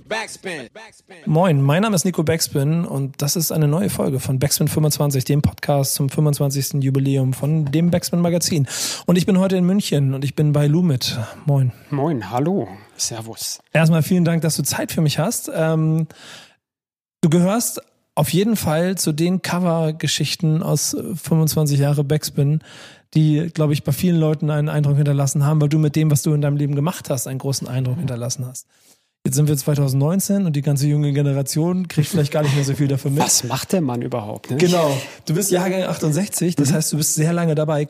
Backspin. Moin, mein Name ist Nico Backspin und das ist eine neue Folge von Backspin 25, dem Podcast zum 25. Jubiläum von dem Backspin Magazin. Und ich bin heute in München und ich bin bei Lumit. Moin. Moin, hallo, servus. Erstmal vielen Dank, dass du Zeit für mich hast. Ähm, du gehörst auf jeden Fall zu den Cover-Geschichten aus 25 Jahre Backspin, die, glaube ich, bei vielen Leuten einen Eindruck hinterlassen haben, weil du mit dem, was du in deinem Leben gemacht hast, einen großen Eindruck hinterlassen hast. Jetzt sind wir 2019 und die ganze junge Generation kriegt vielleicht gar nicht mehr so viel davon mit. Was macht der Mann überhaupt? Ne? Genau. Du bist Jahrgang 68, das mhm. heißt, du bist sehr lange dabei.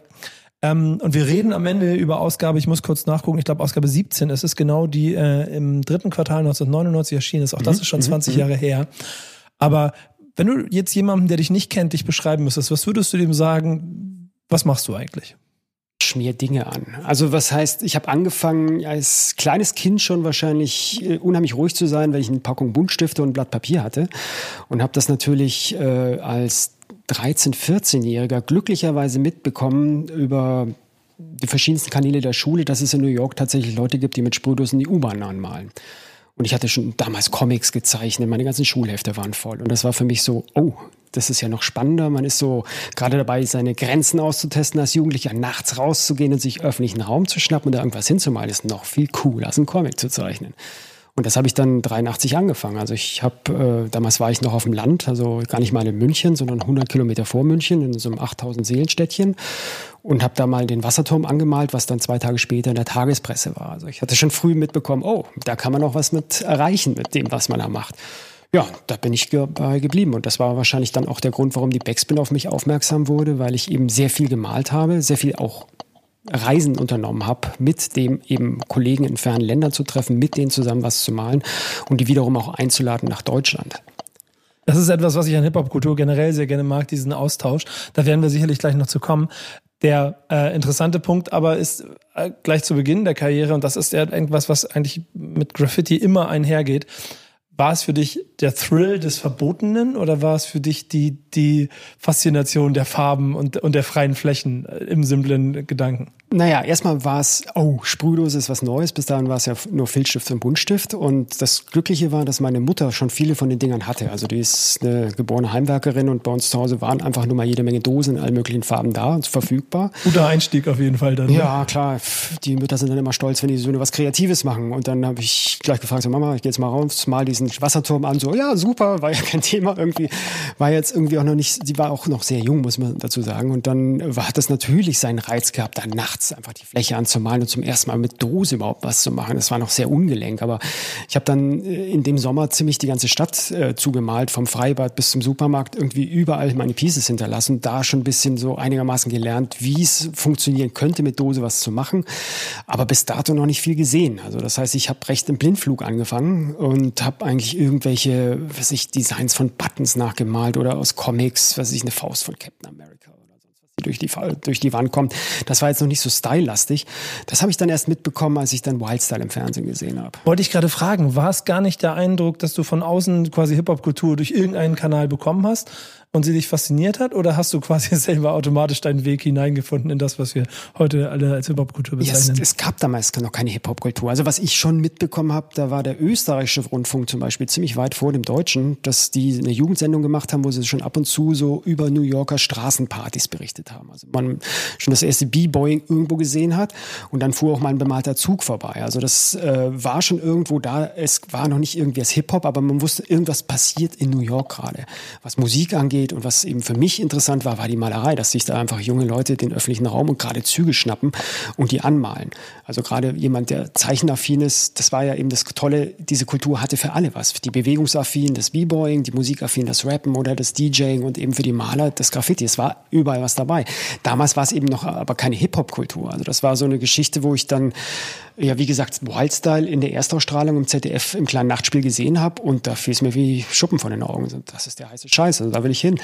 Ähm, und wir reden am Ende über Ausgabe, ich muss kurz nachgucken, ich glaube Ausgabe 17. Es ist genau die äh, im dritten Quartal 1999 erschienen ist. Auch das mhm. ist schon 20 mhm. Jahre her. Aber wenn du jetzt jemanden, der dich nicht kennt, dich beschreiben müsstest, was würdest du dem sagen? Was machst du eigentlich? Schmier Dinge an. Also was heißt, ich habe angefangen als kleines Kind schon wahrscheinlich äh, unheimlich ruhig zu sein, weil ich eine Packung Buntstifte und ein Blatt Papier hatte und habe das natürlich äh, als 13, 14-Jähriger glücklicherweise mitbekommen über die verschiedensten Kanäle der Schule, dass es in New York tatsächlich Leute gibt, die mit Sprühdosen die U-Bahn anmalen. Und ich hatte schon damals Comics gezeichnet, meine ganzen Schulhefte waren voll. Und das war für mich so, oh, das ist ja noch spannender. Man ist so gerade dabei, seine Grenzen auszutesten, als Jugendlicher nachts rauszugehen und sich öffentlichen Raum zu schnappen und da irgendwas hinzumalen, ist noch viel cooler, als einen Comic zu zeichnen. Und das habe ich dann 83 angefangen. Also ich habe, äh, damals war ich noch auf dem Land, also gar nicht mal in München, sondern 100 Kilometer vor München in so einem 8000 Seelenstädtchen und habe da mal den Wasserturm angemalt, was dann zwei Tage später in der Tagespresse war. Also ich hatte schon früh mitbekommen, oh, da kann man noch was mit erreichen mit dem, was man da macht. Ja, da bin ich dabei geblieben. Und das war wahrscheinlich dann auch der Grund, warum die Backspin auf mich aufmerksam wurde, weil ich eben sehr viel gemalt habe, sehr viel auch Reisen unternommen habe, mit dem eben Kollegen in fernen Ländern zu treffen, mit denen zusammen was zu malen und die wiederum auch einzuladen nach Deutschland. Das ist etwas, was ich an Hip-Hop-Kultur generell sehr gerne mag, diesen Austausch. Da werden wir sicherlich gleich noch zu kommen. Der äh, interessante Punkt aber ist äh, gleich zu Beginn der Karriere, und das ist ja irgendwas, was eigentlich mit Graffiti immer einhergeht. War es für dich der Thrill des Verbotenen oder war es für dich die, die Faszination der Farben und, und der freien Flächen äh, im simplen Gedanken? Naja, erstmal war es, oh, Sprühdose ist was Neues. Bis dahin war es ja nur Filzstift und Buntstift. Und das Glückliche war, dass meine Mutter schon viele von den Dingern hatte. Also die ist eine geborene Heimwerkerin und bei uns zu Hause waren einfach nur mal jede Menge Dosen in allen möglichen Farben da und verfügbar. Guter Einstieg auf jeden Fall dann. Ne? Ja, klar. Die Mütter sind dann immer stolz, wenn die so was Kreatives machen. Und dann habe ich gleich gefragt, so, Mama, ich gehe jetzt mal raus, mal diesen Wasserturm an. So, ja, super, war ja kein Thema irgendwie. War jetzt irgendwie auch noch nicht, sie war auch noch sehr jung, muss man dazu sagen. Und dann hat das natürlich seinen Reiz gehabt, nachts nachts einfach die Fläche anzumalen und zum ersten Mal mit Dose überhaupt was zu machen. Das war noch sehr ungelenk, aber ich habe dann äh, in dem Sommer ziemlich die ganze Stadt äh, zugemalt, vom Freibad bis zum Supermarkt, irgendwie überall meine Pieces hinterlassen, da schon ein bisschen so einigermaßen gelernt, wie es funktionieren könnte, mit Dose was zu machen, aber bis dato noch nicht viel gesehen. Also das heißt, ich habe recht im Blindflug angefangen und habe eigentlich irgendwelche, was ich, Designs von Buttons nachgemalt oder aus Comics, was ich, eine Faust von Captain America durch die, durch die Wand kommt. Das war jetzt noch nicht so stylelastig. Das habe ich dann erst mitbekommen, als ich dann Wildstyle im Fernsehen gesehen habe. Wollte ich gerade fragen, war es gar nicht der Eindruck, dass du von außen quasi Hip-Hop-Kultur durch irgendeinen Kanal bekommen hast, und sie dich fasziniert hat? Oder hast du quasi selber automatisch deinen Weg hineingefunden in das, was wir heute alle als Hip-Hop-Kultur bezeichnen? Ja, es, es, gab damals noch keine Hip-Hop-Kultur. Also was ich schon mitbekommen habe, da war der österreichische Rundfunk zum Beispiel ziemlich weit vor dem deutschen, dass die eine Jugendsendung gemacht haben, wo sie schon ab und zu so über New Yorker Straßenpartys berichtet haben. Also man schon das erste B-Boying irgendwo gesehen hat und dann fuhr auch mal ein bemalter Zug vorbei. Also das äh, war schon irgendwo da. Es war noch nicht irgendwie als Hip-Hop, aber man wusste, irgendwas passiert in New York gerade, was Musik angeht angeht. Und was eben für mich interessant war, war die Malerei, dass sich da einfach junge Leute den öffentlichen Raum und gerade Züge schnappen und die anmalen. Also gerade jemand, der zeichenaffin ist, das war ja eben das Tolle, diese Kultur hatte für alle was. Die Bewegungsaffin, das B-Boying, die Musikaffin, das Rappen oder das DJing und eben für die Maler das Graffiti. Es war überall was dabei. Damals war es eben noch aber keine Hip-Hop-Kultur. Also das war so eine Geschichte, wo ich dann ja, wie gesagt, Wildstyle in der Erstausstrahlung im ZDF im kleinen Nachtspiel gesehen habe und da fiel es mir wie Schuppen von den Augen. Das ist der heiße Scheiß, also da will ich hin.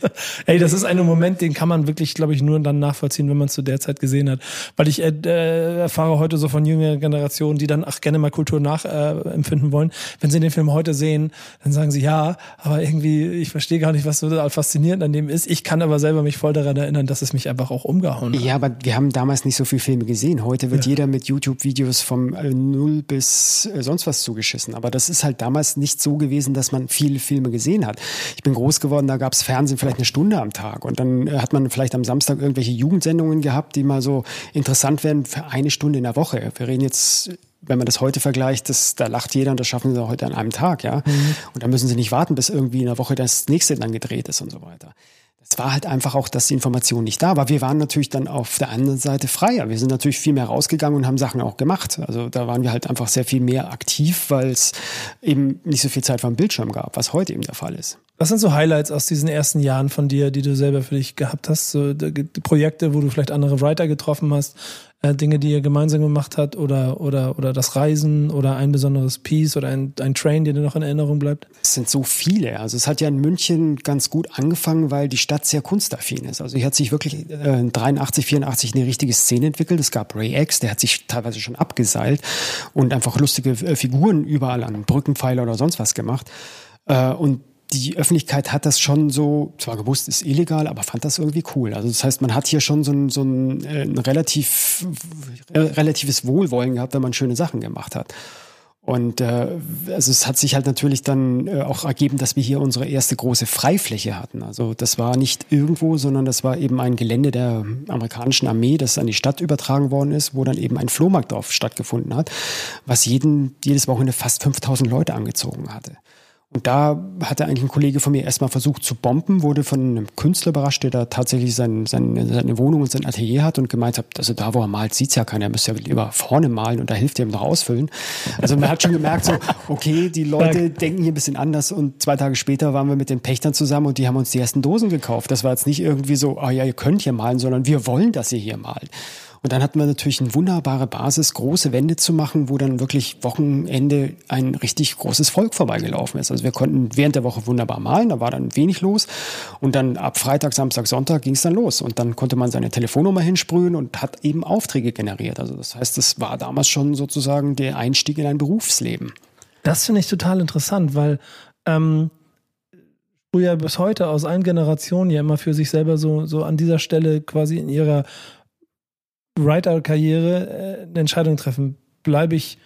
Ey, das ist ein Moment, den kann man wirklich, glaube ich, nur dann nachvollziehen, wenn man es zu der Zeit gesehen hat. Weil ich äh, äh, erfahre heute so von jüngeren Generationen, die dann ach gerne mal Kultur nachempfinden äh, wollen. Wenn sie den Film heute sehen, dann sagen sie ja, aber irgendwie, ich verstehe gar nicht, was so faszinierend an dem ist. Ich kann aber selber mich voll daran erinnern, dass es mich einfach auch umgehauen hat. Ja, aber wir haben damals nicht so viele Filme gesehen. Heute wird ja. jeder mit YouTube YouTube-Videos vom äh, Null bis äh, sonst was zugeschissen. Aber das ist halt damals nicht so gewesen, dass man viele Filme gesehen hat. Ich bin groß geworden, da gab es Fernsehen vielleicht eine Stunde am Tag. Und dann äh, hat man vielleicht am Samstag irgendwelche Jugendsendungen gehabt, die mal so interessant werden für eine Stunde in der Woche. Wir reden jetzt wenn man das heute vergleicht, das, da lacht jeder und das schaffen sie heute an einem Tag, ja. Mhm. Und da müssen sie nicht warten, bis irgendwie in der Woche das nächste dann gedreht ist und so weiter es war halt einfach auch, dass die Information nicht da war. Wir waren natürlich dann auf der anderen Seite freier. Wir sind natürlich viel mehr rausgegangen und haben Sachen auch gemacht. Also da waren wir halt einfach sehr viel mehr aktiv, weil es eben nicht so viel Zeit vor dem Bildschirm gab, was heute eben der Fall ist. Was sind so Highlights aus diesen ersten Jahren von dir, die du selber für dich gehabt hast? So Projekte, wo du vielleicht andere Writer getroffen hast, äh, Dinge, die ihr gemeinsam gemacht habt oder, oder, oder das Reisen oder ein besonderes Piece oder ein, ein Train, der dir noch in Erinnerung bleibt? Es sind so viele. Also es hat ja in München ganz gut angefangen, weil die Stadt sehr kunstaffin ist. Also hier hat sich wirklich äh, 83, 84 eine richtige Szene entwickelt. Es gab Ray X, der hat sich teilweise schon abgeseilt und einfach lustige äh, Figuren überall an Brückenpfeiler oder sonst was gemacht. Äh, und die Öffentlichkeit hat das schon so, zwar gewusst, ist illegal, aber fand das irgendwie cool. Also das heißt, man hat hier schon so ein, so ein, äh, ein relativ, relatives Wohlwollen gehabt, wenn man schöne Sachen gemacht hat. Und äh, also es hat sich halt natürlich dann äh, auch ergeben, dass wir hier unsere erste große Freifläche hatten. Also das war nicht irgendwo, sondern das war eben ein Gelände der amerikanischen Armee, das an die Stadt übertragen worden ist, wo dann eben ein Flohmarkt drauf stattgefunden hat, was jeden, jedes Wochenende fast 5000 Leute angezogen hatte. Und da hatte eigentlich ein Kollege von mir erstmal versucht zu bomben, wurde von einem Künstler überrascht, der da tatsächlich sein, sein, seine Wohnung und sein Atelier hat und gemeint hat, also da, wo er malt, sieht's ja keiner, er müsste ja lieber vorne malen und da hilft er ihm noch ausfüllen. Also man hat schon gemerkt, so, okay, die Leute denken hier ein bisschen anders und zwei Tage später waren wir mit den Pächtern zusammen und die haben uns die ersten Dosen gekauft. Das war jetzt nicht irgendwie so, ah oh ja, ihr könnt hier malen, sondern wir wollen, dass ihr hier malt. Und dann hatten wir natürlich eine wunderbare Basis, große Wände zu machen, wo dann wirklich Wochenende ein richtig großes Volk vorbeigelaufen ist. Also wir konnten während der Woche wunderbar malen, da war dann wenig los. Und dann ab Freitag, Samstag, Sonntag ging es dann los. Und dann konnte man seine Telefonnummer hinsprühen und hat eben Aufträge generiert. Also das heißt, das war damals schon sozusagen der Einstieg in ein Berufsleben. Das finde ich total interessant, weil ähm, früher bis heute aus allen Generationen ja immer für sich selber so, so an dieser Stelle quasi in ihrer Writer-Karriere äh, eine Entscheidung treffen. Bleibe ich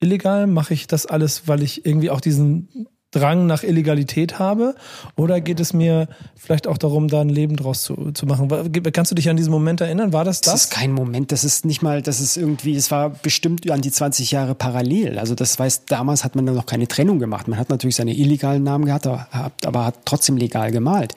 illegal? Mache ich das alles, weil ich irgendwie auch diesen Drang nach Illegalität habe? Oder geht es mir vielleicht auch darum, da ein Leben draus zu, zu machen? Kannst du dich an diesen Moment erinnern? War das das? Das ist kein Moment. Das ist nicht mal, das ist irgendwie, es war bestimmt an die 20 Jahre parallel. Also das weiß, damals hat man noch keine Trennung gemacht. Man hat natürlich seine illegalen Namen gehabt, aber hat trotzdem legal gemalt.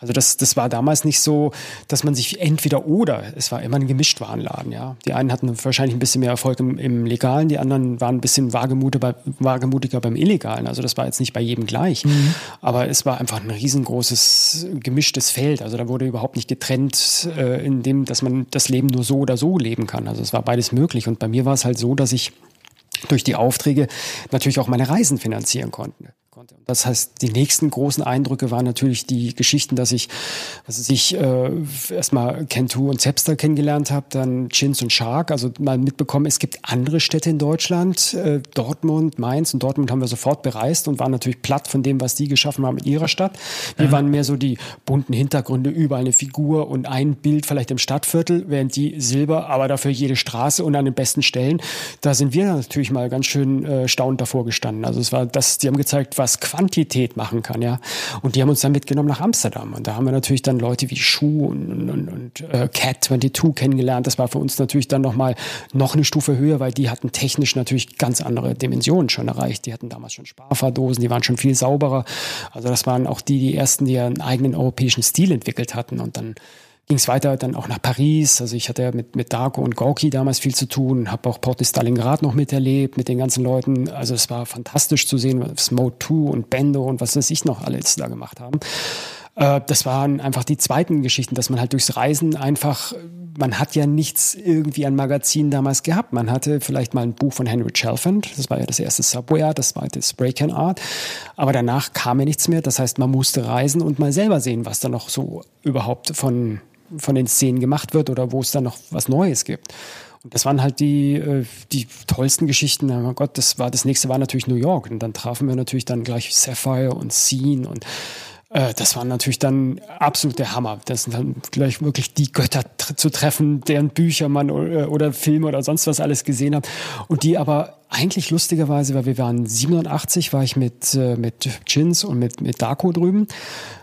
Also das, das war damals nicht so, dass man sich entweder oder, es war immer ein Gemischtwarenladen, ja. Die einen hatten wahrscheinlich ein bisschen mehr Erfolg im, im Legalen, die anderen waren ein bisschen wagemutiger, wagemutiger beim Illegalen. Also das war jetzt nicht nicht bei jedem gleich. Mhm. Aber es war einfach ein riesengroßes gemischtes Feld. Also da wurde überhaupt nicht getrennt, äh, in dem, dass man das Leben nur so oder so leben kann. Also es war beides möglich. Und bei mir war es halt so, dass ich durch die Aufträge natürlich auch meine Reisen finanzieren konnte Und das heißt, die nächsten großen Eindrücke waren natürlich die Geschichten, dass ich, was ich äh, erstmal Kentu und Zepster kennengelernt habe, dann Chins und Shark, also mal mitbekommen, es gibt andere Städte in Deutschland, äh, Dortmund, Mainz und Dortmund haben wir sofort bereist und waren natürlich platt von dem, was die geschaffen haben in ihrer Stadt. Wir ja. waren mehr so die bunten Hintergründe, überall eine Figur und ein Bild vielleicht im Stadtviertel, während die Silber, aber dafür jede Straße und an den besten Stellen. Da sind wir natürlich mal ganz schön äh, staunend davor gestanden. Also es war das, die haben gezeigt, was Quantität machen kann, ja. Und die haben uns dann mitgenommen nach Amsterdam. Und da haben wir natürlich dann Leute wie Schuh und, und, und äh, Cat 22 kennengelernt. Das war für uns natürlich dann nochmal noch eine Stufe höher, weil die hatten technisch natürlich ganz andere Dimensionen schon erreicht. Die hatten damals schon Sparfahrdosen, die waren schon viel sauberer. Also das waren auch die, die ersten, die einen eigenen europäischen Stil entwickelt hatten. Und dann ging es weiter dann auch nach Paris. Also ich hatte ja mit, mit Darko und Gorki damals viel zu tun, habe auch Port de Stalingrad noch miterlebt mit den ganzen Leuten. Also es war fantastisch zu sehen, was Mode 2 und Bendo und was weiß ich noch alles da gemacht haben. Äh, das waren einfach die zweiten Geschichten, dass man halt durchs Reisen einfach, man hat ja nichts irgendwie an Magazinen damals gehabt. Man hatte vielleicht mal ein Buch von Henry Chalfant, das war ja das erste Subway Art, das zweite Spray Can Art, aber danach kam ja nichts mehr. Das heißt, man musste reisen und mal selber sehen, was da noch so überhaupt von von den Szenen gemacht wird oder wo es dann noch was Neues gibt. Und das waren halt die, äh, die tollsten Geschichten. Oh Gott, das war das nächste war natürlich New York. Und dann trafen wir natürlich dann gleich Sapphire und Scene und äh, das war natürlich dann absolut der Hammer. Das sind dann gleich wirklich die Götter zu treffen, deren Bücher man oder, äh, oder Filme oder sonst was alles gesehen hat. Und die aber eigentlich lustigerweise, weil wir waren 87, war ich mit, äh, mit Chins und mit, mit Darko drüben.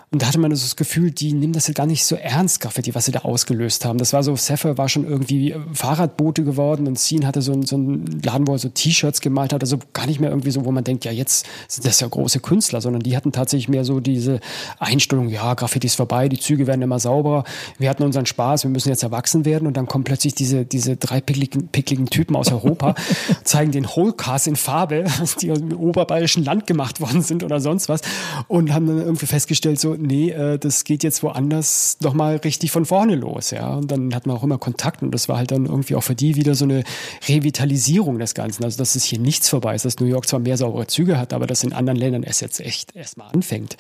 Und da hatte man so das Gefühl, die nehmen das ja gar nicht so ernst, Graffiti, was sie da ausgelöst haben. Das war so, Seffer war schon irgendwie Fahrradboote geworden und Scene hatte so, ein, so einen Laden, wo er so T-Shirts gemalt hat. Also gar nicht mehr irgendwie so, wo man denkt, ja, jetzt sind das ja große Künstler, sondern die hatten tatsächlich mehr so diese Einstellung, ja, Graffiti ist vorbei, die Züge werden immer sauberer, wir hatten unseren Spaß, wir müssen jetzt erwachsen werden. Und dann kommen plötzlich diese, diese drei pickligen, pickligen Typen aus Europa, zeigen den Whole-Cast in Farbe, die aus dem oberbayerischen Land gemacht worden sind oder sonst was und haben dann irgendwie festgestellt, so, nee, äh, das geht jetzt woanders nochmal richtig von vorne los, ja. Und dann hat man auch immer Kontakt und das war halt dann irgendwie auch für die wieder so eine Revitalisierung des Ganzen. Also, dass es hier nichts vorbei ist, dass New York zwar mehr saubere Züge hat, aber dass in anderen Ländern es jetzt echt erstmal anfängt.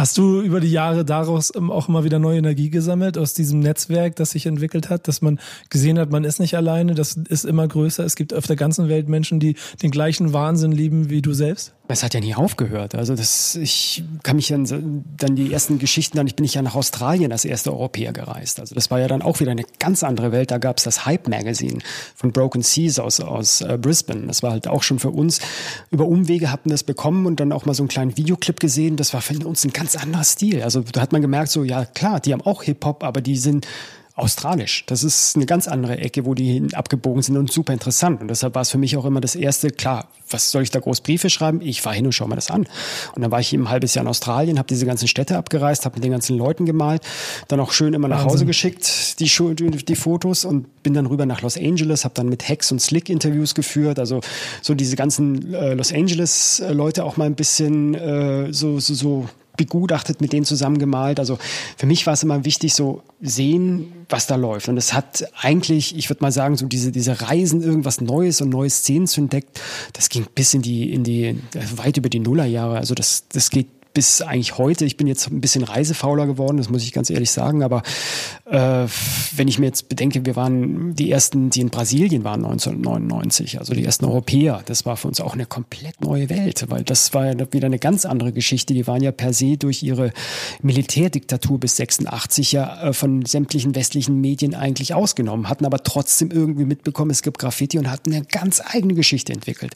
Hast du über die Jahre daraus ähm, auch immer wieder neue Energie gesammelt aus diesem Netzwerk, das sich entwickelt hat, dass man gesehen hat, man ist nicht alleine, das ist immer größer. Es gibt auf der ganzen Welt Menschen, die den gleichen Wahnsinn lieben wie du selbst? Es hat ja nie aufgehört. Also das, ich kann mich dann, dann die ersten Geschichten, dann ich bin ich ja nach Australien als erster Europäer gereist. Also das war ja dann auch wieder eine ganz andere Welt. Da gab es das Hype Magazine von Broken Seas aus, aus äh, Brisbane. Das war halt auch schon für uns über Umwege hatten das bekommen und dann auch mal so einen kleinen Videoclip gesehen. Das war für uns ein ganz anderer Stil. Also da hat man gemerkt, so ja klar, die haben auch Hip Hop, aber die sind australisch. Das ist eine ganz andere Ecke, wo die hin abgebogen sind und super interessant. Und deshalb war es für mich auch immer das erste, klar, was soll ich da groß Briefe schreiben? Ich fahre hin und schaue mir das an. Und dann war ich ein halbes Jahr in Australien, habe diese ganzen Städte abgereist, habe mit den ganzen Leuten gemalt, dann auch schön immer nach Hause geschickt, die, die, die Fotos und bin dann rüber nach Los Angeles, habe dann mit Hex und Slick Interviews geführt, also so diese ganzen äh, Los Angeles äh, Leute auch mal ein bisschen äh, so, so, so begutachtet, mit denen zusammen gemalt. Also für mich war es immer wichtig, so sehen, was da läuft. Und es hat eigentlich, ich würde mal sagen, so diese, diese Reisen, irgendwas Neues und neue Szenen zu entdecken, das ging bis in die, in die, weit über die Nullerjahre. Also das, das geht bis eigentlich heute. Ich bin jetzt ein bisschen reisefauler geworden, das muss ich ganz ehrlich sagen. Aber äh, wenn ich mir jetzt bedenke, wir waren die ersten, die in Brasilien waren 1999, also die ersten Europäer. Das war für uns auch eine komplett neue Welt, weil das war ja wieder eine ganz andere Geschichte. Die waren ja per se durch ihre Militärdiktatur bis 86 ja äh, von sämtlichen westlichen Medien eigentlich ausgenommen, hatten aber trotzdem irgendwie mitbekommen, es gibt Graffiti und hatten eine ganz eigene Geschichte entwickelt.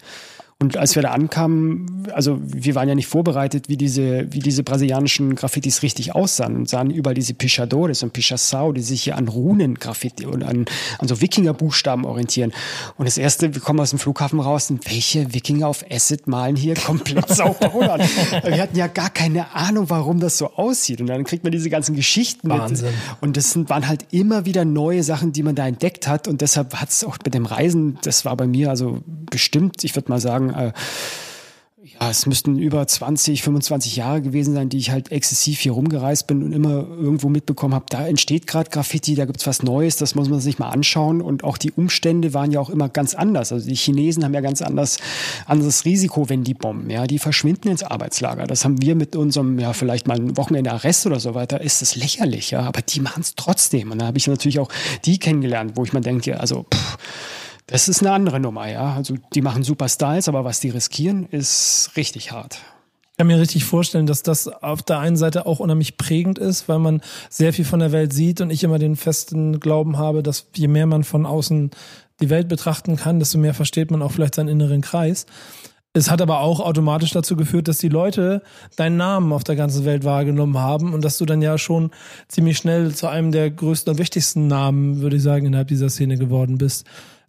Und als wir da ankamen, also wir waren ja nicht vorbereitet, wie diese, wie diese brasilianischen Graffitis richtig aussahen und sahen überall diese Pichadores und Pichassau, die sich hier an Runen-Graffiti und an, an so Wikinger-Buchstaben orientieren. Und das erste, wir kommen aus dem Flughafen raus und welche Wikinger auf Acid malen hier komplett sauber Holland? wir hatten ja gar keine Ahnung, warum das so aussieht. Und dann kriegt man diese ganzen Geschichten Wahnsinn. mit. Und das sind, waren halt immer wieder neue Sachen, die man da entdeckt hat. Und deshalb hat es auch mit dem Reisen, das war bei mir also bestimmt, ich würde mal sagen, sagen, äh, ja, es müssten über 20, 25 Jahre gewesen sein, die ich halt exzessiv hier rumgereist bin und immer irgendwo mitbekommen habe, da entsteht gerade Graffiti, da gibt's was Neues, das muss man sich mal anschauen. Und auch die Umstände waren ja auch immer ganz anders. Also die Chinesen haben ja ganz anders, anderes Risiko, wenn die bomben. Ja, die verschwinden ins Arbeitslager. Das haben wir mit unserem, ja, vielleicht mal ein Wochenende Arrest oder so weiter, ist das lächerlich, ja. Aber die machen es trotzdem. Und da habe ich natürlich auch die kennengelernt, wo ich mir denke, also, pff, das ist eine andere Nummer, ja. Also die machen super Styles, aber was die riskieren, ist richtig hart. Ich kann mir richtig vorstellen, dass das auf der einen Seite auch unheimlich prägend ist, weil man sehr viel von der Welt sieht und ich immer den festen Glauben habe, dass je mehr man von außen die Welt betrachten kann, desto mehr versteht man auch vielleicht seinen inneren Kreis. Es hat aber auch automatisch dazu geführt, dass die Leute deinen Namen auf der ganzen Welt wahrgenommen haben und dass du dann ja schon ziemlich schnell zu einem der größten und wichtigsten Namen, würde ich sagen, innerhalb dieser Szene geworden bist.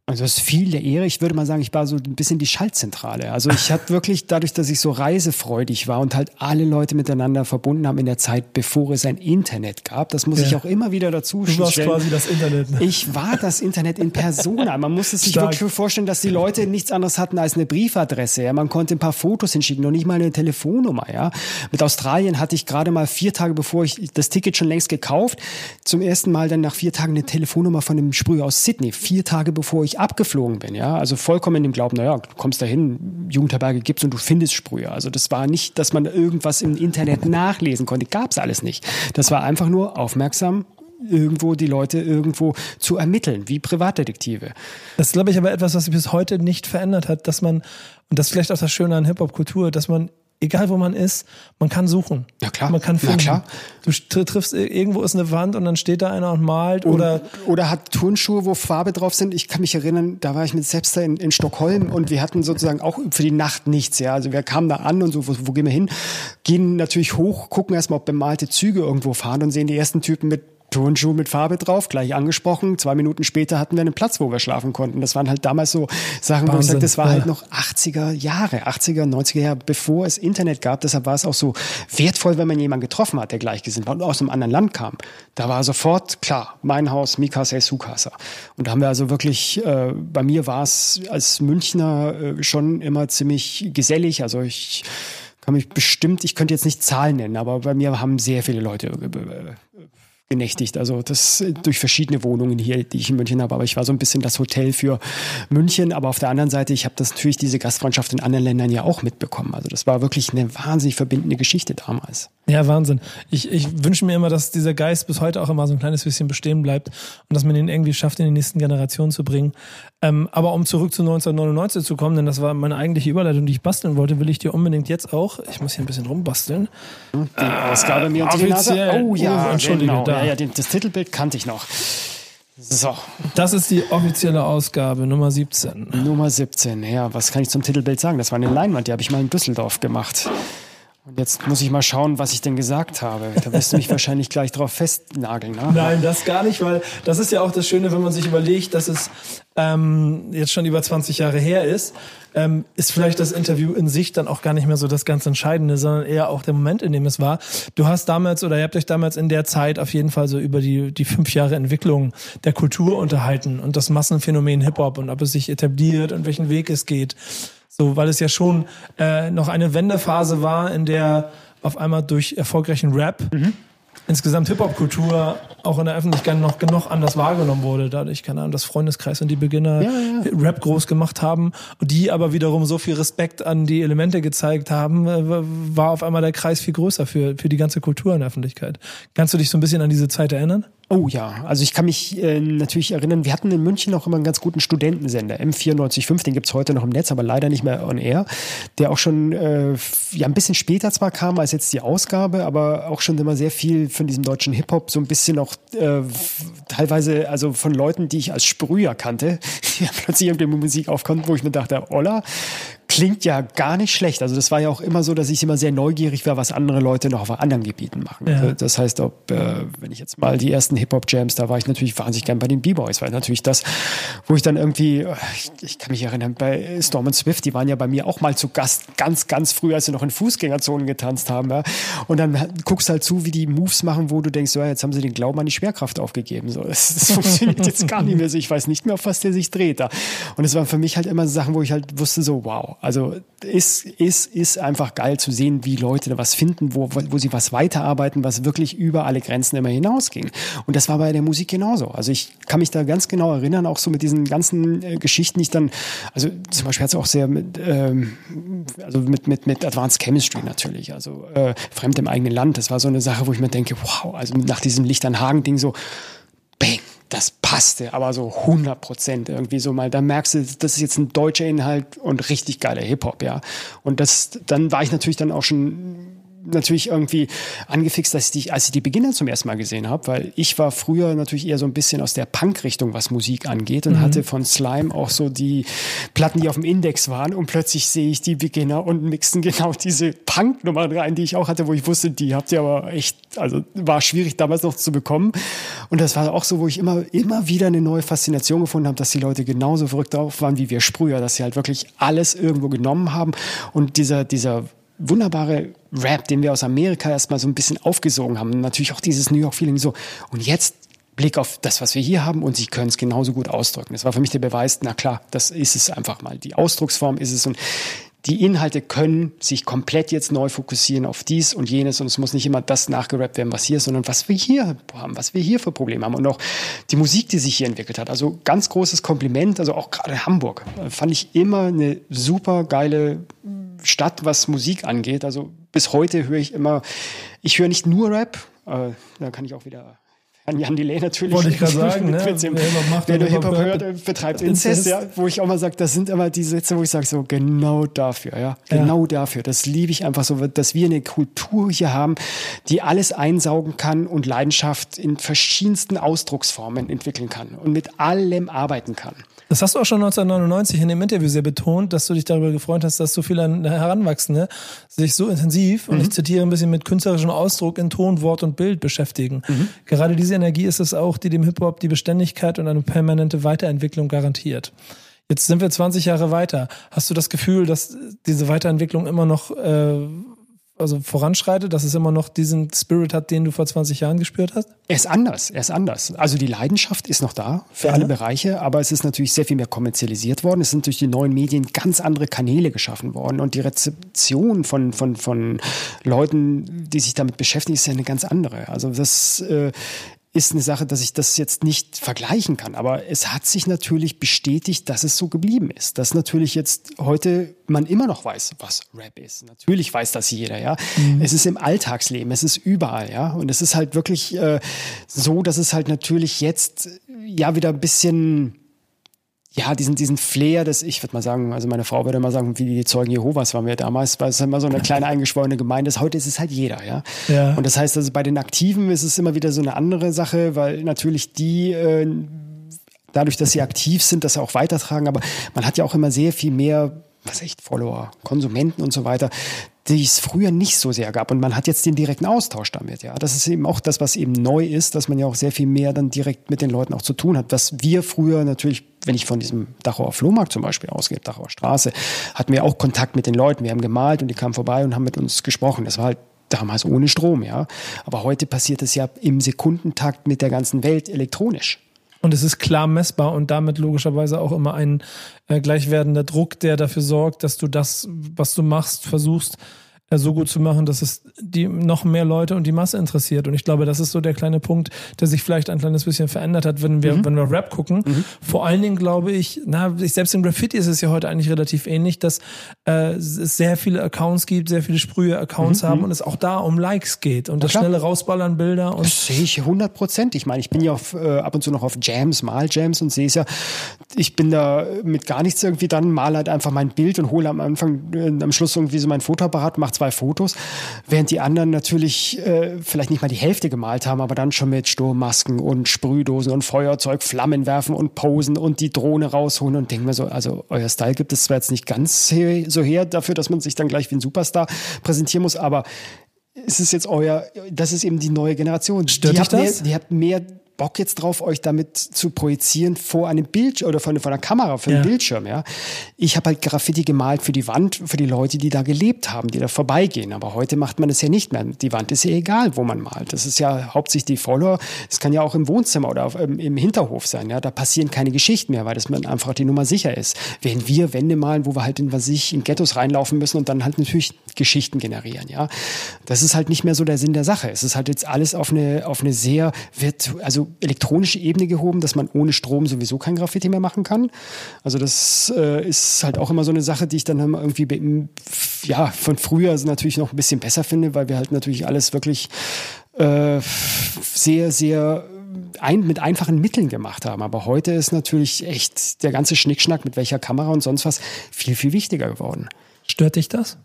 Also das ist viel der Ehre. Ich würde mal sagen, ich war so ein bisschen die Schaltzentrale. Also ich hatte wirklich dadurch, dass ich so reisefreudig war und halt alle Leute miteinander verbunden haben in der Zeit, bevor es ein Internet gab. Das muss ja. ich auch immer wieder dazu Du warst stellen. quasi das Internet. Ne? Ich war das Internet in Persona. Man muss es sich Stark. wirklich vorstellen, dass die Leute nichts anderes hatten als eine Briefadresse. Ja, man konnte ein paar Fotos hinschicken, noch nicht mal eine Telefonnummer. Ja, mit Australien hatte ich gerade mal vier Tage bevor ich das Ticket schon längst gekauft, zum ersten Mal dann nach vier Tagen eine Telefonnummer von einem Sprüher aus Sydney. Vier Tage bevor ich abgeflogen bin, ja. Also vollkommen in dem Glauben, naja, du kommst dahin, Jugendherberge gibt's und du findest Sprüher. Also das war nicht, dass man irgendwas im Internet nachlesen konnte. Gab's alles nicht. Das war einfach nur aufmerksam irgendwo die Leute irgendwo zu ermitteln, wie Privatdetektive. Das ist, glaube ich, aber etwas, was sich bis heute nicht verändert hat, dass man, und das ist vielleicht auch das Schöne an Hip-Hop-Kultur, dass man egal wo man ist, man kann suchen. Ja, klar. Man kann finden. Ja, klar. Du tr- triffst irgendwo ist eine Wand und dann steht da einer und malt oder oder hat Turnschuhe, wo Farbe drauf sind. Ich kann mich erinnern, da war ich mit Sepster in, in Stockholm und wir hatten sozusagen auch für die Nacht nichts. Ja, also wir kamen da an und so, wo, wo gehen wir hin? Gehen natürlich hoch, gucken erstmal, ob bemalte Züge irgendwo fahren und sehen die ersten Typen mit Turnschuh mit Farbe drauf, gleich angesprochen. Zwei Minuten später hatten wir einen Platz, wo wir schlafen konnten. Das waren halt damals so Sachen, wo ich Wahnsinn, sage, das war ja. halt noch 80er Jahre, 80er, 90er Jahre, bevor es Internet gab. Deshalb war es auch so wertvoll, wenn man jemanden getroffen hat, der gleichgesinnt war und aus einem anderen Land kam. Da war sofort klar, mein Haus, Mikasa Sukasa. Und da haben wir also wirklich, äh, bei mir war es als Münchner äh, schon immer ziemlich gesellig. Also ich kann mich bestimmt, ich könnte jetzt nicht Zahlen nennen, aber bei mir haben sehr viele Leute äh, genächtigt. Also das äh, durch verschiedene Wohnungen hier, die ich in München habe. Aber ich war so ein bisschen das Hotel für München. Aber auf der anderen Seite, ich habe das natürlich diese Gastfreundschaft in anderen Ländern ja auch mitbekommen. Also das war wirklich eine wahnsinnig verbindende Geschichte damals. Ja, Wahnsinn. Ich, ich wünsche mir immer, dass dieser Geist bis heute auch immer so ein kleines bisschen bestehen bleibt und dass man ihn irgendwie schafft, in die nächsten Generationen zu bringen. Ähm, aber um zurück zu 1999 zu kommen, denn das war meine eigentliche Überleitung, die ich basteln wollte, will ich dir unbedingt jetzt auch, ich muss hier ein bisschen rumbasteln. Die Ausgabe mir unter die Nase. offiziell. Oh ja, Oh, entschuldige, genau. da. Ja, ja, den- das Titelbild kannte ich noch. So, Das ist die offizielle Ausgabe, Nummer 17. Nummer 17. Ja, was kann ich zum Titelbild sagen? Das war eine Leinwand, die habe ich mal in Düsseldorf gemacht. Und jetzt muss ich mal schauen, was ich denn gesagt habe. Da wirst du mich wahrscheinlich gleich drauf festnageln. Ne? Nein, das gar nicht, weil das ist ja auch das Schöne, wenn man sich überlegt, dass es ähm, jetzt schon über 20 Jahre her ist, ähm, ist vielleicht das Interview in sich dann auch gar nicht mehr so das ganz Entscheidende, sondern eher auch der Moment, in dem es war. Du hast damals oder ihr habt euch damals in der Zeit auf jeden Fall so über die, die fünf Jahre Entwicklung der Kultur unterhalten und das Massenphänomen Hip-Hop und ob es sich etabliert und welchen Weg es geht. So, weil es ja schon äh, noch eine Wendephase war, in der auf einmal durch erfolgreichen Rap insgesamt Hip-Hop-Kultur auch in der Öffentlichkeit noch genug anders wahrgenommen wurde. Dadurch, keine Ahnung, das Freundeskreis und die Beginner Rap groß gemacht haben und die aber wiederum so viel Respekt an die Elemente gezeigt haben, äh, war auf einmal der Kreis viel größer für, für die ganze Kultur in der Öffentlichkeit. Kannst du dich so ein bisschen an diese Zeit erinnern? Oh ja, also ich kann mich äh, natürlich erinnern, wir hatten in München auch immer einen ganz guten Studentensender, M945, den gibt's heute noch im Netz, aber leider nicht mehr on air, der auch schon äh, ja ein bisschen später zwar kam als jetzt die Ausgabe, aber auch schon immer sehr viel von diesem deutschen Hip-Hop, so ein bisschen auch äh, teilweise also von Leuten, die ich als Sprüher kannte, die plötzlich irgendwie Musik aufkonnten, wo ich mir dachte, Olla, klingt ja gar nicht schlecht. Also das war ja auch immer so, dass ich immer sehr neugierig war, was andere Leute noch auf anderen Gebieten machen. Ja. Also das heißt, ob, äh, wenn ich jetzt mal die ersten Hip-Hop-Jams, da war ich natürlich wahnsinnig gern bei den B-Boys, weil natürlich das, wo ich dann irgendwie, ich, ich kann mich erinnern, bei Storm und Swift, die waren ja bei mir auch mal zu Gast, ganz, ganz früh, als sie noch in Fußgängerzonen getanzt haben. Ja. Und dann guckst halt zu, wie die Moves machen, wo du denkst, so, ja, jetzt haben sie den Glauben an die Schwerkraft aufgegeben. So, das, das funktioniert jetzt gar nicht mehr so. Ich weiß nicht mehr, auf was der sich dreht da. Und es waren für mich halt immer Sachen, wo ich halt wusste, so, wow, also ist, ist, ist einfach geil zu sehen, wie Leute da was finden, wo, wo sie was weiterarbeiten, was wirklich über alle Grenzen immer hinausging. Und das war bei der Musik genauso. Also ich kann mich da ganz genau erinnern, auch so mit diesen ganzen äh, Geschichten, die ich dann, also zum Beispiel hat es auch sehr mit, ähm, also mit, mit, mit Advanced Chemistry natürlich, also äh, Fremd im eigenen Land. Das war so eine Sache, wo ich mir denke, wow, also nach diesem Licht an Hagen Ding so, bang, das passte, aber so 100 Prozent irgendwie so mal. Da merkst du, das ist jetzt ein deutscher Inhalt und richtig geiler Hip-Hop, ja. Und das, dann war ich natürlich dann auch schon natürlich irgendwie angefixt, dass ich die, als ich die Beginner zum ersten Mal gesehen habe, weil ich war früher natürlich eher so ein bisschen aus der Punk-Richtung, was Musik angeht und hatte von Slime auch so die Platten, die auf dem Index waren und plötzlich sehe ich die Beginner und mixen genau diese Punk-Nummern rein, die ich auch hatte, wo ich wusste, die habt ihr aber echt, also war schwierig damals noch zu bekommen. Und das war auch so, wo ich immer, immer wieder eine neue Faszination gefunden habe, dass die Leute genauso verrückt drauf waren wie wir Sprüher, dass sie halt wirklich alles irgendwo genommen haben. Und dieser, dieser wunderbare Rap, den wir aus Amerika erstmal so ein bisschen aufgesogen haben. Natürlich auch dieses New York-Feeling so. Und jetzt Blick auf das, was wir hier haben und sie können es genauso gut ausdrücken. Das war für mich der Beweis, na klar, das ist es einfach mal. Die Ausdrucksform ist es und die Inhalte können sich komplett jetzt neu fokussieren auf dies und jenes und es muss nicht immer das nachgerappt werden, was hier ist, sondern was wir hier haben, was wir hier für Probleme haben und auch die Musik, die sich hier entwickelt hat. Also ganz großes Kompliment, also auch gerade Hamburg äh, fand ich immer eine super geile Stadt, was Musik angeht. Also bis heute höre ich immer, ich höre nicht nur Rap, äh, da kann ich auch wieder An Jan Delay natürlich. Wollte ich gerade sagen, ne? Wer, nur Hip-Hop hört, betreibt Inzest, ja. Wo ich auch mal sage, das sind immer die Sätze, wo ich sage, so genau dafür, ja. Genau ja. dafür. Das liebe ich einfach so, dass wir eine Kultur hier haben, die alles einsaugen kann und Leidenschaft in verschiedensten Ausdrucksformen entwickeln kann und mit allem arbeiten kann. Das hast du auch schon 1999 in dem Interview sehr betont, dass du dich darüber gefreut hast, dass so viele Heranwachsende sich so intensiv, mhm. und ich zitiere ein bisschen mit künstlerischem Ausdruck in Ton, Wort und Bild beschäftigen. Mhm. Gerade diese Energie ist es auch, die dem Hip-Hop die Beständigkeit und eine permanente Weiterentwicklung garantiert. Jetzt sind wir 20 Jahre weiter. Hast du das Gefühl, dass diese Weiterentwicklung immer noch äh, also voranschreitet, dass es immer noch diesen Spirit hat, den du vor 20 Jahren gespürt hast? Er ist anders, er ist anders. Also die Leidenschaft ist noch da für ja. alle Bereiche, aber es ist natürlich sehr viel mehr kommerzialisiert worden. Es sind durch die neuen Medien ganz andere Kanäle geschaffen worden und die Rezeption von, von, von Leuten, die sich damit beschäftigen, ist ja eine ganz andere. Also das äh, ist eine Sache, dass ich das jetzt nicht vergleichen kann. Aber es hat sich natürlich bestätigt, dass es so geblieben ist. Dass natürlich jetzt heute man immer noch weiß, was Rap ist. Natürlich weiß das jeder, ja. Mhm. Es ist im Alltagsleben, es ist überall, ja. Und es ist halt wirklich äh, so, dass es halt natürlich jetzt ja wieder ein bisschen ja, diesen, diesen Flair, das ich würde mal sagen, also meine Frau würde mal sagen, wie die Zeugen Jehovas waren wir damals, weil es immer so eine kleine eingeschworene Gemeinde ist. Heute ist es halt jeder, ja. ja. Und das heißt also, bei den Aktiven ist es immer wieder so eine andere Sache, weil natürlich die, äh, dadurch, dass sie aktiv sind, das auch weitertragen, aber man hat ja auch immer sehr viel mehr was echt Follower, Konsumenten und so weiter, die es früher nicht so sehr gab. Und man hat jetzt den direkten Austausch damit. Ja, das ist eben auch das, was eben neu ist, dass man ja auch sehr viel mehr dann direkt mit den Leuten auch zu tun hat. Was wir früher natürlich, wenn ich von diesem Dachauer Flohmarkt zum Beispiel ausgehe, Dachauer Straße, hatten wir auch Kontakt mit den Leuten. Wir haben gemalt und die kamen vorbei und haben mit uns gesprochen. Das war halt damals ohne Strom, ja. Aber heute passiert es ja im Sekundentakt mit der ganzen Welt elektronisch. Und es ist klar messbar und damit logischerweise auch immer ein äh, gleichwerdender Druck, der dafür sorgt, dass du das, was du machst, versuchst so gut zu machen, dass es die noch mehr Leute und die Masse interessiert. Und ich glaube, das ist so der kleine Punkt, der sich vielleicht ein kleines bisschen verändert hat, wenn wir, mhm. wenn wir Rap gucken. Mhm. Vor allen Dingen glaube ich, na, selbst im Graffiti ist es ja heute eigentlich relativ ähnlich, dass äh, es sehr viele Accounts gibt, sehr viele sprühe Accounts mhm. haben und es auch da um Likes geht und das schnelle Rausballern Bilder. Und das sehe ich 100 Prozent. Ich meine, ich bin ja auf, äh, ab und zu noch auf Jams, mal Jams und sehe es ja, ich bin da mit gar nichts irgendwie dann, mal halt einfach mein Bild und hole am Anfang, äh, am Schluss irgendwie so mein Fotoapparat, mache zwei Fotos, während die anderen natürlich äh, vielleicht nicht mal die Hälfte gemalt haben, aber dann schon mit Sturmmasken und Sprühdosen und Feuerzeug, Flammen werfen und posen und die Drohne rausholen und denken wir so, also euer Style gibt es zwar jetzt nicht ganz so her dafür, dass man sich dann gleich wie ein Superstar präsentieren muss, aber es ist jetzt euer, das ist eben die neue Generation. Stört die, hat das? Mehr, die hat mehr Bock jetzt drauf, euch damit zu projizieren vor einem Bildschirm oder von, von einer Kamera, für ja. einen Bildschirm, ja. Ich habe halt Graffiti gemalt für die Wand, für die Leute, die da gelebt haben, die da vorbeigehen. Aber heute macht man das ja nicht mehr. Die Wand ist ja egal, wo man malt. Das ist ja hauptsächlich die Follower. Es kann ja auch im Wohnzimmer oder auf, im, im, Hinterhof sein, ja. Da passieren keine Geschichten mehr, weil das man einfach die Nummer sicher ist. Während wir Wände malen, wo wir halt in, was ich, in Ghettos reinlaufen müssen und dann halt natürlich Geschichten generieren, ja. Das ist halt nicht mehr so der Sinn der Sache. Es ist halt jetzt alles auf eine, auf eine sehr, wird, also elektronische Ebene gehoben, dass man ohne Strom sowieso kein Graffiti mehr machen kann. Also das äh, ist halt auch immer so eine Sache, die ich dann irgendwie ja von früher natürlich noch ein bisschen besser finde, weil wir halt natürlich alles wirklich äh, sehr, sehr ein, mit einfachen Mitteln gemacht haben. Aber heute ist natürlich echt der ganze Schnickschnack mit welcher Kamera und sonst was viel, viel wichtiger geworden. Stört dich das?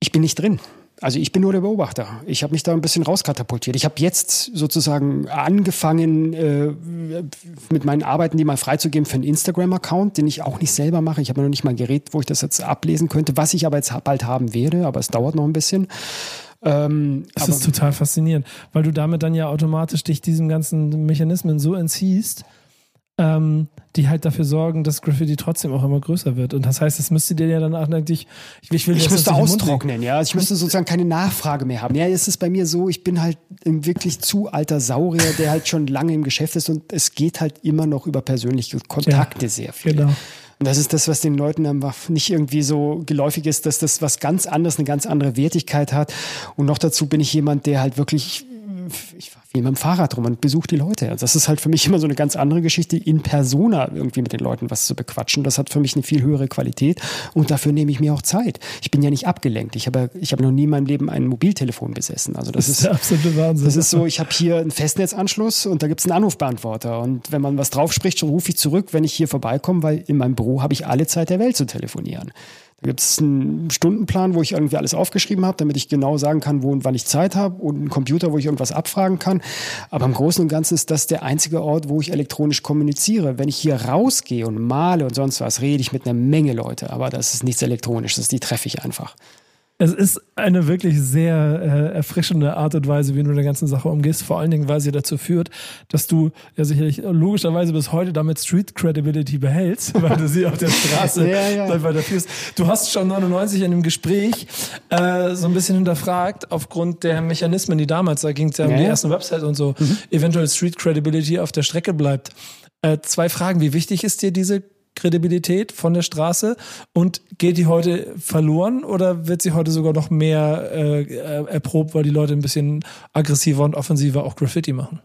Ich bin nicht drin. Also ich bin nur der Beobachter. Ich habe mich da ein bisschen rauskatapultiert. Ich habe jetzt sozusagen angefangen, äh, mit meinen Arbeiten die mal freizugeben für einen Instagram-Account, den ich auch nicht selber mache. Ich habe noch nicht mal ein Gerät, wo ich das jetzt ablesen könnte, was ich aber jetzt bald haben werde, aber es dauert noch ein bisschen. Ähm, das ist total faszinierend, weil du damit dann ja automatisch dich diesem ganzen Mechanismen so entziehst, ähm, die halt dafür sorgen, dass Graffiti trotzdem auch immer größer wird. Und das heißt, es müsste dir ja dann eigentlich, ich, ich will Ich müsste austrocknen, ja. Also ich müsste sozusagen keine Nachfrage mehr haben. Ja, es ist bei mir so, ich bin halt ein wirklich zu alter Saurier, der halt schon lange im Geschäft ist und es geht halt immer noch über persönliche Kontakte ja, sehr viel. Genau. Und das ist das, was den Leuten einfach nicht irgendwie so geläufig ist, dass das was ganz anderes, eine ganz andere Wertigkeit hat. Und noch dazu bin ich jemand, der halt wirklich, ich viel mit dem Fahrrad rum und besuche die Leute. Das ist halt für mich immer so eine ganz andere Geschichte, in Persona irgendwie mit den Leuten was zu bequatschen. Das hat für mich eine viel höhere Qualität und dafür nehme ich mir auch Zeit. Ich bin ja nicht abgelenkt. Ich habe, ich habe noch nie in meinem Leben ein Mobiltelefon besessen. Also das, das ist der absolute Wahnsinn. Das ist so, ich habe hier einen Festnetzanschluss und da gibt es einen Anrufbeantworter. Und wenn man was drauf spricht, rufe ich zurück, wenn ich hier vorbeikomme, weil in meinem Büro habe ich alle Zeit der Welt zu telefonieren. Da gibt es einen Stundenplan, wo ich irgendwie alles aufgeschrieben habe, damit ich genau sagen kann, wo und wann ich Zeit habe und einen Computer, wo ich irgendwas abfragen kann. Aber im Großen und Ganzen ist das der einzige Ort, wo ich elektronisch kommuniziere. Wenn ich hier rausgehe und male und sonst was, rede ich mit einer Menge Leute. Aber das ist nichts Elektronisches, die treffe ich einfach. Es ist eine wirklich sehr äh, erfrischende Art und Weise, wie du der ganzen Sache umgehst. Vor allen Dingen, weil sie dazu führt, dass du ja sicherlich logischerweise bis heute damit Street Credibility behältst, weil du sie auf der Straße ja, ja. weiterführst. Du hast schon 99 in dem Gespräch äh, so ein bisschen hinterfragt, aufgrund der Mechanismen, die damals, da ging es ja um ja, die ersten Website und so, mhm. eventuell Street Credibility auf der Strecke bleibt. Äh, zwei Fragen. Wie wichtig ist dir diese Kredibilität von der Straße und geht die heute verloren oder wird sie heute sogar noch mehr äh, erprobt, weil die Leute ein bisschen aggressiver und offensiver auch Graffiti machen?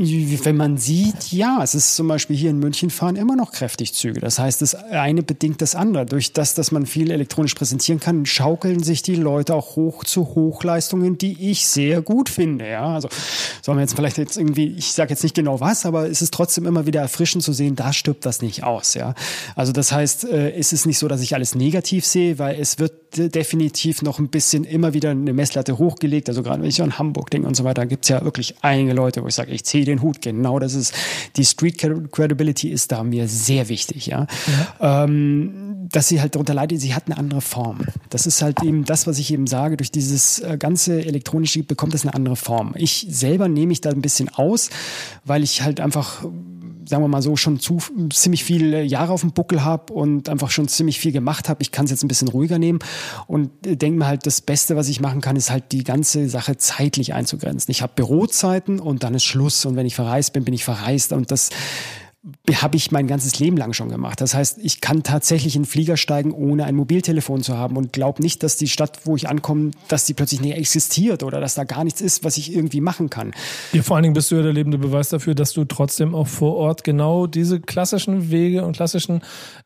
Wenn man sieht, ja, es ist zum Beispiel hier in München fahren immer noch kräftig Züge. Das heißt, das eine bedingt das andere. Durch das, dass man viel elektronisch präsentieren kann, schaukeln sich die Leute auch hoch zu Hochleistungen, die ich sehr gut finde. Ja, also sollen wir jetzt vielleicht jetzt irgendwie, ich sage jetzt nicht genau was, aber es ist trotzdem immer wieder erfrischend zu sehen, da stirbt das nicht aus. Ja, also das heißt, äh, es ist nicht so, dass ich alles negativ sehe, weil es wird definitiv noch ein bisschen immer wieder eine Messlatte hochgelegt. Also gerade wenn ich an Hamburg denke und so weiter, gibt es ja wirklich einige Leute, wo ich sage, ich ziehe den Hut. Genau, das ist die Street Credibility ist da mir sehr wichtig, ja. ja. Ähm, dass sie halt darunter leidet, sie hat eine andere Form. Das ist halt eben das, was ich eben sage, durch dieses äh, ganze elektronische bekommt es eine andere Form. Ich selber nehme mich da ein bisschen aus, weil ich halt einfach sagen wir mal so, schon zu, ziemlich viele Jahre auf dem Buckel habe und einfach schon ziemlich viel gemacht habe. Ich kann es jetzt ein bisschen ruhiger nehmen und denke mir halt, das Beste, was ich machen kann, ist halt die ganze Sache zeitlich einzugrenzen. Ich habe Bürozeiten und dann ist Schluss. Und wenn ich verreist bin, bin ich verreist. Und das habe ich mein ganzes Leben lang schon gemacht. Das heißt, ich kann tatsächlich in Flieger steigen, ohne ein Mobiltelefon zu haben und glaube nicht, dass die Stadt, wo ich ankomme, dass die plötzlich nicht existiert oder dass da gar nichts ist, was ich irgendwie machen kann. Ja, vor allen Dingen bist du ja der lebende Beweis dafür, dass du trotzdem auch vor Ort genau diese klassischen Wege und klassischen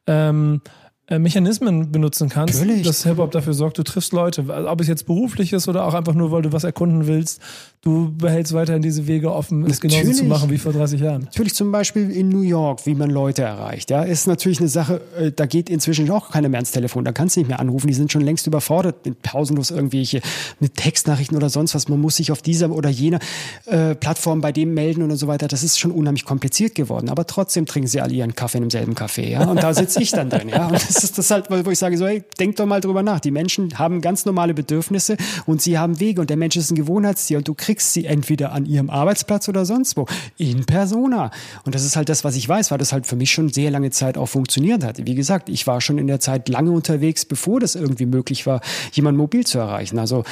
ähm, äh, Mechanismen benutzen kannst, Natürlich. dass Hip-Hop dafür sorgt, du triffst Leute. Ob es jetzt beruflich ist oder auch einfach nur, weil du was erkunden willst, du behältst weiterhin diese Wege offen, es genauso zu machen wie vor 30 Jahren. Natürlich zum Beispiel in New York, wie man Leute erreicht. Ja, ist natürlich eine Sache, äh, da geht inzwischen auch keiner mehr ans Telefon, da kannst du nicht mehr anrufen, die sind schon längst überfordert mit pausenlos irgendwelche mit Textnachrichten oder sonst was. Man muss sich auf dieser oder jener äh, Plattform bei dem melden und so weiter. Das ist schon unheimlich kompliziert geworden. Aber trotzdem trinken sie alle ihren Kaffee in demselben Café. Ja? Und da sitze ich dann drin. Ja? Und das ist das halt, wo ich sage, so, hey, denk doch mal drüber nach. Die Menschen haben ganz normale Bedürfnisse und sie haben Wege und der Mensch ist ein Gewohnheitstier und du kriegst sie entweder an ihrem Arbeitsplatz oder sonst wo. In Persona. Und das ist halt das, was ich weiß, weil das halt für mich schon sehr lange Zeit auch funktioniert hat. Wie gesagt, ich war schon in der Zeit lange unterwegs, bevor das irgendwie möglich war, jemanden mobil zu erreichen. Also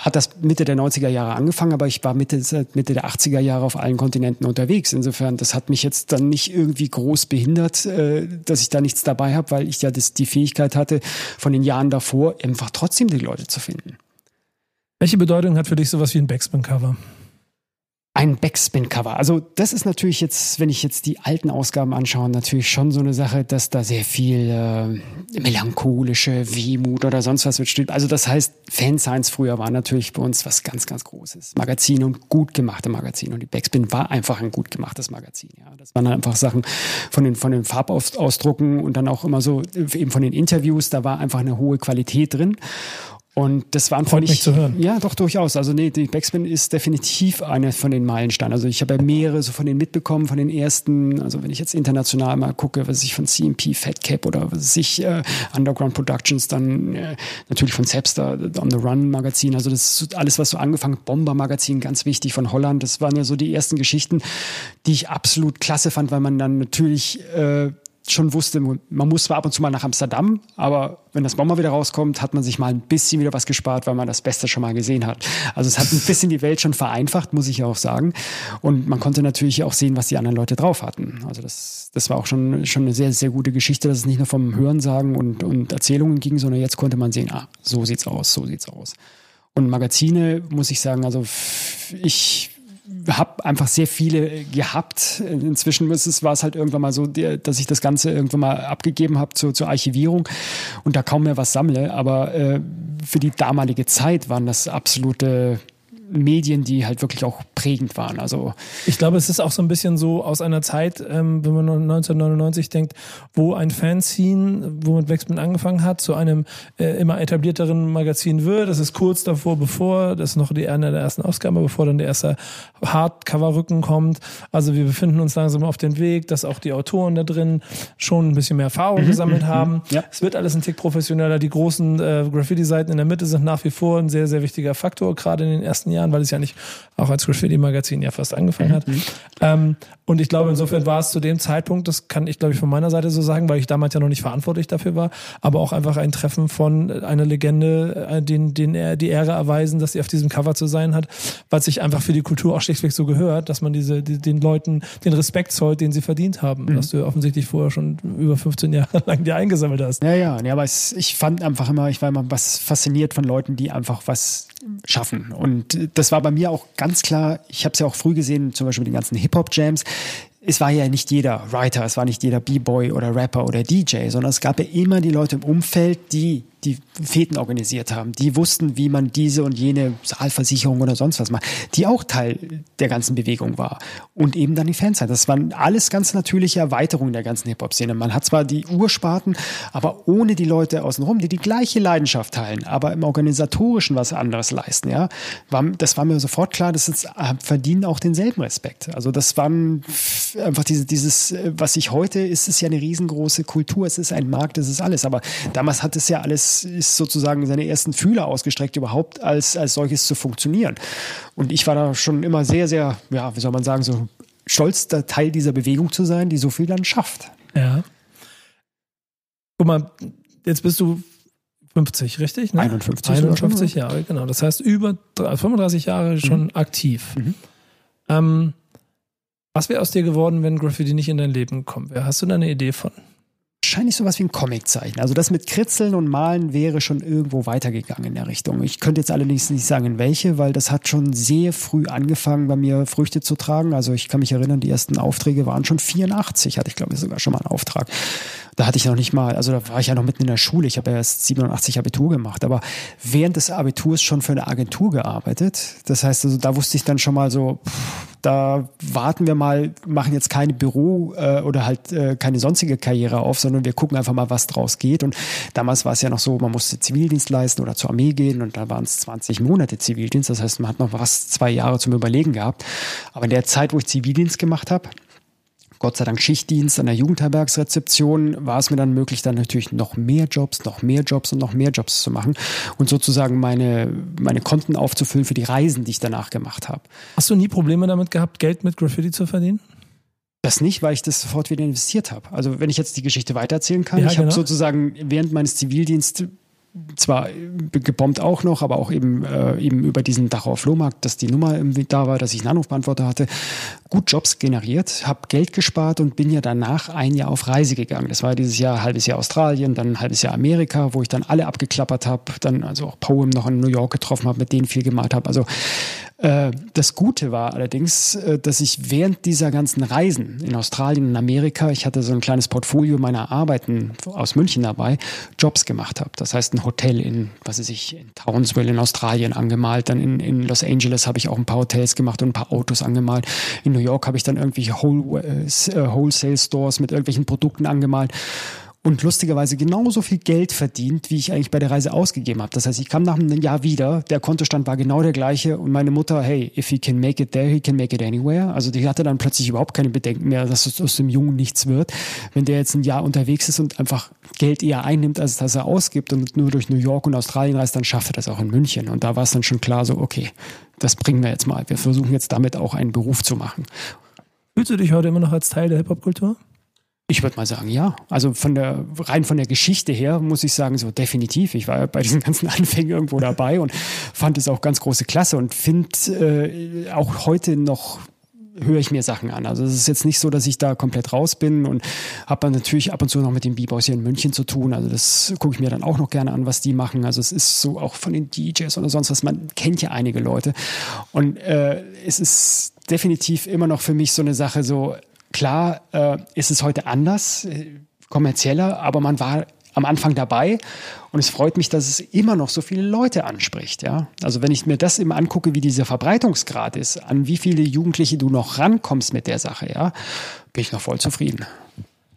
hat das Mitte der 90er Jahre angefangen, aber ich war Mitte, Mitte der 80er Jahre auf allen Kontinenten unterwegs. Insofern, das hat mich jetzt dann nicht irgendwie groß behindert, äh, dass ich da nichts dabei habe, weil ich ja das, die Fähigkeit hatte, von den Jahren davor einfach trotzdem die Leute zu finden. Welche Bedeutung hat für dich sowas wie ein Backspin-Cover? Ein Backspin-Cover. Also das ist natürlich jetzt, wenn ich jetzt die alten Ausgaben anschaue, natürlich schon so eine Sache, dass da sehr viel äh, melancholische Wehmut oder sonst was wird steht. Also das heißt, Fanscience früher war natürlich bei uns was ganz, ganz Großes. Magazin und gut gemachte Magazin. Und die Backspin war einfach ein gut gemachtes Magazin. Ja, das waren einfach Sachen von den, von den Farbausdrucken und dann auch immer so eben von den Interviews. Da war einfach eine hohe Qualität drin. Und das war Freut mich zu hören. Ja, doch, durchaus. Also nee, die Backspin ist definitiv eine von den Meilensteinen. Also ich habe ja mehrere so von denen mitbekommen, von den ersten, also wenn ich jetzt international mal gucke, was ich von CMP, Fat Cap oder was ich, äh, Underground Productions, dann äh, natürlich von Sepster, On the Run Magazin, also das ist alles, was so angefangen, Bomber Magazin, ganz wichtig von Holland. Das waren ja so die ersten Geschichten, die ich absolut klasse fand, weil man dann natürlich äh, schon wusste, man muss zwar ab und zu mal nach Amsterdam, aber wenn das Bomber wieder rauskommt, hat man sich mal ein bisschen wieder was gespart, weil man das Beste schon mal gesehen hat. Also es hat ein bisschen die Welt schon vereinfacht, muss ich ja auch sagen. Und man konnte natürlich auch sehen, was die anderen Leute drauf hatten. Also das, das war auch schon, schon eine sehr, sehr gute Geschichte, dass es nicht nur vom Hörensagen und, und Erzählungen ging, sondern jetzt konnte man sehen, ah, so sieht's aus, so sieht's aus. Und Magazine, muss ich sagen, also ich habe einfach sehr viele gehabt. Inzwischen war es halt irgendwann mal so, dass ich das Ganze irgendwann mal abgegeben habe zur, zur Archivierung und da kaum mehr was sammle. Aber äh, für die damalige Zeit waren das absolute Medien, die halt wirklich auch prägend waren. Also ich glaube, es ist auch so ein bisschen so aus einer Zeit, ähm, wenn man 1999 denkt, wo ein Fanzine, wo mit Wexman angefangen hat, zu einem äh, immer etablierteren Magazin wird. Das ist kurz davor, bevor, das noch die eine der ersten Ausgaben, bevor dann der erste Hardcover-Rücken kommt. Also wir befinden uns langsam auf dem Weg, dass auch die Autoren da drin schon ein bisschen mehr Erfahrung mhm, gesammelt mhm, haben. Ja. Es wird alles ein Tick professioneller. Die großen äh, Graffiti-Seiten in der Mitte sind nach wie vor ein sehr, sehr wichtiger Faktor, gerade in den ersten Jahren, weil es ja nicht auch als Graffiti-Magazin ja fast angefangen hat. Mhm. Ähm, und ich glaube, insofern war es zu dem Zeitpunkt, das kann ich glaube ich von meiner Seite so sagen, weil ich damals ja noch nicht verantwortlich dafür war, aber auch einfach ein Treffen von einer Legende, äh, den, den er die Ehre erweisen, dass sie auf diesem Cover zu sein hat, weil sich einfach für die Kultur auch schlichtweg so gehört, dass man diese, die, den Leuten den Respekt zollt, den sie verdient haben, mhm. was du offensichtlich vorher schon über 15 Jahre lang dir eingesammelt hast. Ja, ja, ja aber es, ich fand einfach immer, ich war immer was fasziniert von Leuten, die einfach was schaffen. Und das war bei mir auch ganz klar, ich habe es ja auch früh gesehen, zum Beispiel mit den ganzen Hip-Hop-Jams es war ja nicht jeder Writer, es war nicht jeder B-Boy oder Rapper oder DJ, sondern es gab ja immer die Leute im Umfeld, die die Feten organisiert haben, die wussten, wie man diese und jene Saalversicherung oder sonst was macht, die auch Teil der ganzen Bewegung war. Und eben dann die Fanzeit. Das waren alles ganz natürliche Erweiterungen der ganzen Hip-Hop-Szene. Man hat zwar die Ursparten, aber ohne die Leute außenrum, die die gleiche Leidenschaft teilen, aber im Organisatorischen was anderes leisten. Ja, das war mir sofort klar, das ist, äh, verdienen auch denselben Respekt. Also das waren einfach diese, dieses, äh, was ich heute ist, ist ja eine riesengroße Kultur. Es ist ein Markt, es ist alles. Aber damals hat es ja alles ist, sozusagen seine ersten Fühler ausgestreckt, überhaupt als, als solches zu funktionieren. Und ich war da schon immer sehr, sehr, ja, wie soll man sagen, so stolz, Teil dieser Bewegung zu sein, die so viel dann schafft. Ja. Guck mal, jetzt bist du 50, richtig? Ne? 51. 51 Jahre, genau. Das heißt, über 35 Jahre schon mhm. aktiv. Mhm. Ähm, was wäre aus dir geworden, wenn Graffiti nicht in dein Leben gekommen wäre? Hast du da eine Idee von? Wahrscheinlich sowas wie ein Comiczeichen. Also das mit Kritzeln und Malen wäre schon irgendwo weitergegangen in der Richtung. Ich könnte jetzt allerdings nicht sagen, in welche, weil das hat schon sehr früh angefangen, bei mir Früchte zu tragen. Also ich kann mich erinnern, die ersten Aufträge waren schon 84, hatte ich glaube ich sogar schon mal einen Auftrag. Da hatte ich noch nicht mal, also da war ich ja noch mitten in der Schule. Ich habe ja erst 87 Abitur gemacht, aber während des Abiturs schon für eine Agentur gearbeitet. Das heißt, also da wusste ich dann schon mal so, da warten wir mal, machen jetzt keine Büro äh, oder halt äh, keine sonstige Karriere auf, sondern wir gucken einfach mal, was draus geht. Und damals war es ja noch so, man musste Zivildienst leisten oder zur Armee gehen und da waren es 20 Monate Zivildienst. Das heißt, man hat noch fast zwei Jahre zum Überlegen gehabt. Aber in der Zeit, wo ich Zivildienst gemacht habe, Gott sei Dank Schichtdienst an der Jugendherbergsrezeption war es mir dann möglich, dann natürlich noch mehr Jobs, noch mehr Jobs und noch mehr Jobs zu machen und sozusagen meine, meine Konten aufzufüllen für die Reisen, die ich danach gemacht habe. Hast du nie Probleme damit gehabt, Geld mit Graffiti zu verdienen? Das nicht, weil ich das sofort wieder investiert habe. Also wenn ich jetzt die Geschichte weitererzählen kann, ja, ich genau. habe sozusagen während meines Zivildienstes zwar gebombt auch noch, aber auch eben, äh, eben über diesen Dachauer Flohmarkt, dass die Nummer da war, dass ich einen Anrufbeantworter hatte, gut Jobs generiert, habe Geld gespart und bin ja danach ein Jahr auf Reise gegangen. Das war dieses Jahr ein halbes Jahr Australien, dann ein halbes Jahr Amerika, wo ich dann alle abgeklappert habe, dann also auch Poem noch in New York getroffen habe, mit denen viel gemalt habe. Also äh, das Gute war allerdings, äh, dass ich während dieser ganzen Reisen in Australien und Amerika, ich hatte so ein kleines Portfolio meiner Arbeiten aus München dabei, Jobs gemacht habe. Das heißt, ein Hotel in, was weiß ich, in Townsville in Australien angemalt, dann in, in Los Angeles habe ich auch ein paar Hotels gemacht und ein paar Autos angemalt. In New York habe ich dann irgendwelche Whole, äh, Wholesale Stores mit irgendwelchen Produkten angemalt und lustigerweise genauso viel Geld verdient, wie ich eigentlich bei der Reise ausgegeben habe. Das heißt, ich kam nach einem Jahr wieder, der Kontostand war genau der gleiche und meine Mutter, hey, if he can make it there, he can make it anywhere. Also die hatte dann plötzlich überhaupt keine Bedenken mehr, dass aus dem Jungen nichts wird. Wenn der jetzt ein Jahr unterwegs ist und einfach Geld eher einnimmt, als dass er ausgibt und nur durch New York und Australien reist, dann schafft er das auch in München. Und da war es dann schon klar so, okay, das bringen wir jetzt mal. Wir versuchen jetzt damit auch einen Beruf zu machen. Fühlst du dich heute immer noch als Teil der Hip-Hop-Kultur? Ich würde mal sagen, ja. Also von der rein von der Geschichte her muss ich sagen, so definitiv. Ich war bei diesen ganzen Anfängen irgendwo dabei und fand es auch ganz große Klasse und finde äh, auch heute noch höre ich mir Sachen an. Also es ist jetzt nicht so, dass ich da komplett raus bin und habe dann natürlich ab und zu noch mit den B-Boys hier in München zu tun. Also das gucke ich mir dann auch noch gerne an, was die machen. Also es ist so auch von den DJs oder sonst was. Man kennt ja einige Leute und äh, es ist definitiv immer noch für mich so eine Sache, so klar äh, ist es heute anders, äh, kommerzieller, aber man war am Anfang dabei und es freut mich, dass es immer noch so viele Leute anspricht. Ja? Also wenn ich mir das immer angucke, wie dieser Verbreitungsgrad ist, an wie viele Jugendliche du noch rankommst mit der Sache, ja, bin ich noch voll zufrieden.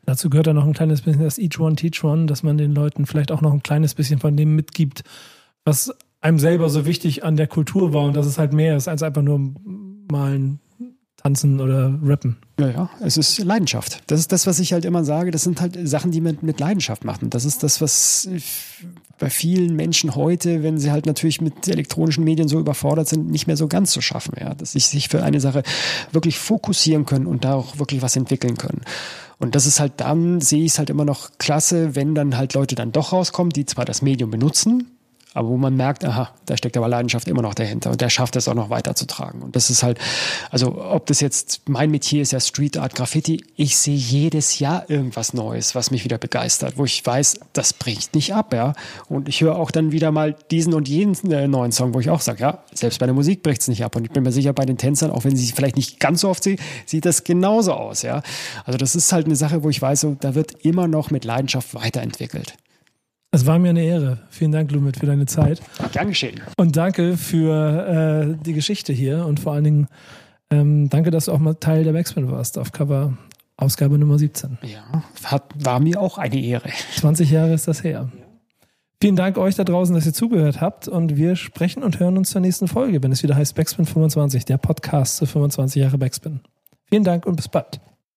Dazu gehört dann noch ein kleines bisschen das Each One Teach One, dass man den Leuten vielleicht auch noch ein kleines bisschen von dem mitgibt, was einem selber so wichtig an der Kultur war und dass es halt mehr ist als einfach nur malen, tanzen oder rappen. Ja, ja, es ist Leidenschaft. Das ist das, was ich halt immer sage. Das sind halt Sachen, die man mit Leidenschaft machen. Das ist das, was bei vielen Menschen heute, wenn sie halt natürlich mit elektronischen Medien so überfordert sind, nicht mehr so ganz zu schaffen. Ja, dass sie sich für eine Sache wirklich fokussieren können und da auch wirklich was entwickeln können. Und das ist halt dann, sehe ich es halt immer noch klasse, wenn dann halt Leute dann doch rauskommen, die zwar das Medium benutzen, aber wo man merkt, aha, da steckt aber Leidenschaft immer noch dahinter und der schafft es auch noch weiterzutragen. Und das ist halt, also ob das jetzt mein Metier ist ja Street Art Graffiti, ich sehe jedes Jahr irgendwas Neues, was mich wieder begeistert, wo ich weiß, das bricht nicht ab, ja. Und ich höre auch dann wieder mal diesen und jenen äh, neuen Song, wo ich auch sage, ja, selbst bei der Musik bricht es nicht ab. Und ich bin mir sicher, bei den Tänzern, auch wenn sie vielleicht nicht ganz so oft sehen, sieht das genauso aus, ja. Also das ist halt eine Sache, wo ich weiß, so, da wird immer noch mit Leidenschaft weiterentwickelt. Es war mir eine Ehre. Vielen Dank, Lumit, für deine Zeit. Gern geschehen. Und danke für äh, die Geschichte hier und vor allen Dingen ähm, danke, dass du auch mal Teil der Backspin warst auf Cover Ausgabe Nummer 17. Ja, hat, war mir auch eine Ehre. 20 Jahre ist das her. Vielen Dank euch da draußen, dass ihr zugehört habt und wir sprechen und hören uns zur nächsten Folge, wenn es wieder heißt Backspin 25, der Podcast zu 25 Jahre Backspin. Vielen Dank und bis bald.